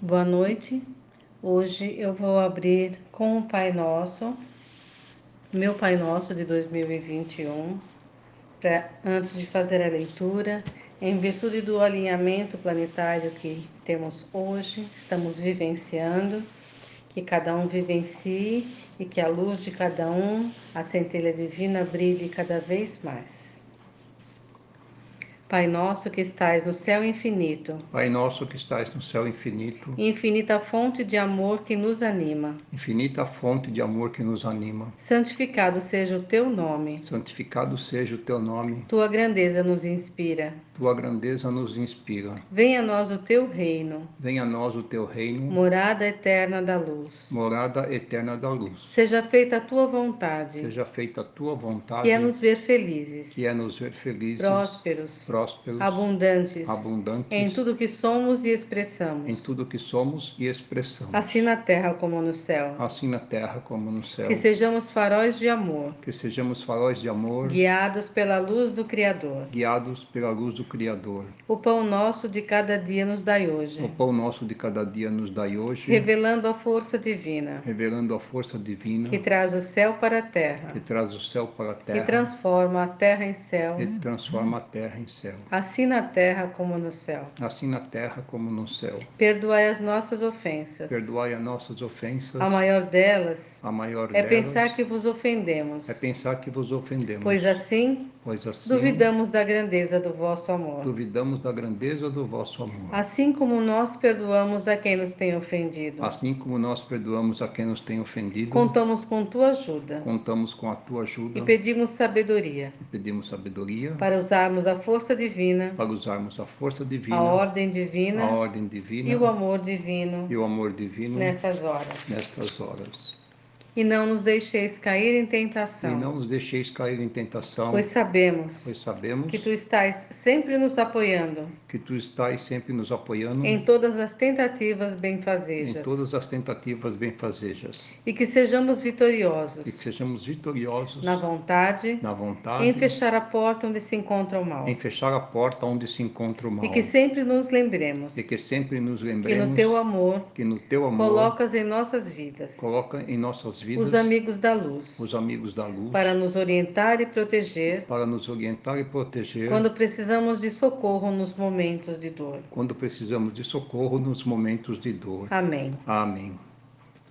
Boa noite. Hoje eu vou abrir com o Pai Nosso, meu Pai Nosso de 2021, pra, antes de fazer a leitura, em virtude do alinhamento planetário que temos hoje, estamos vivenciando, que cada um vivencie e que a luz de cada um, a centelha divina, brilhe cada vez mais. Pai nosso que estais no céu infinito. Pai nosso que estais no céu infinito. Infinita fonte de amor que nos anima. Infinita fonte de amor que nos anima. Santificado seja o teu nome. Santificado seja o teu nome. Tua grandeza nos inspira. Tua grandeza nos inspira. Venha a nós o teu reino. Venha a nós o teu reino. Morada eterna da luz. Morada eterna da luz. Seja feita a tua vontade. Seja feita a tua vontade. Que é nos ver felizes. Que é nos ver felizes. Prósperos prósperos, abundantes, abundantes em tudo que somos e expressamos. Em tudo que somos e expressamos. Assim na terra como no céu. Assim na terra como no céu. Que sejamos faróis de amor. Que sejamos faróis de amor. Guiados pela luz do Criador. Guiados pela luz do Criador. O pão nosso de cada dia nos dai hoje. O pão nosso de cada dia nos dai hoje. Revelando a força divina. Revelando a força divina. Que traz o céu para a terra. Que traz o céu para a terra. Que transforma a terra em céu. Que transforma a terra em céu céu. Assim na terra como no céu. Assim na terra como no céu. Perdoai as nossas ofensas. Perdoai as nossas ofensas. A maior delas. A maior é delas. pensar que vos ofendemos. É pensar que vos ofendemos. Pois assim. Pois assim. Duvidamos da grandeza do vosso amor. Duvidamos da grandeza do vosso amor. Assim como nós perdoamos a quem nos tem ofendido. Assim como nós perdoamos a quem nos tem ofendido. Contamos com tua ajuda. Contamos com a tua ajuda. E pedimos sabedoria. E pedimos sabedoria. Para usarmos a força divina, para usarmos a força divina, a ordem divina, a ordem divina e o amor divino, e o amor divino nessas horas. Nestas horas. E não nos deixeis cair em tentação. E não nos deixeis cair em tentação. Pois sabemos, pois sabemos que tu estás sempre nos apoiando. Que tu estás sempre nos apoiando. Em todas as tentativas benfazejas. Em todas as tentativas benfazejas. E que sejamos vitoriosos. E que sejamos vitoriosos. Na vontade. Na vontade. Em fechar a porta onde se encontra o mal. Em fechar a porta onde se encontra o mal. E que sempre nos lembremos. E que sempre nos lembremos. Que no teu amor. Que no teu amor. Colocas em nossas vidas. Coloca em nossas vidas os amigos da luz, os amigos da luz, para nos orientar e proteger, para nos orientar e proteger, quando precisamos de socorro nos momentos de dor. Quando precisamos de socorro nos momentos de dor. Amém. Amém.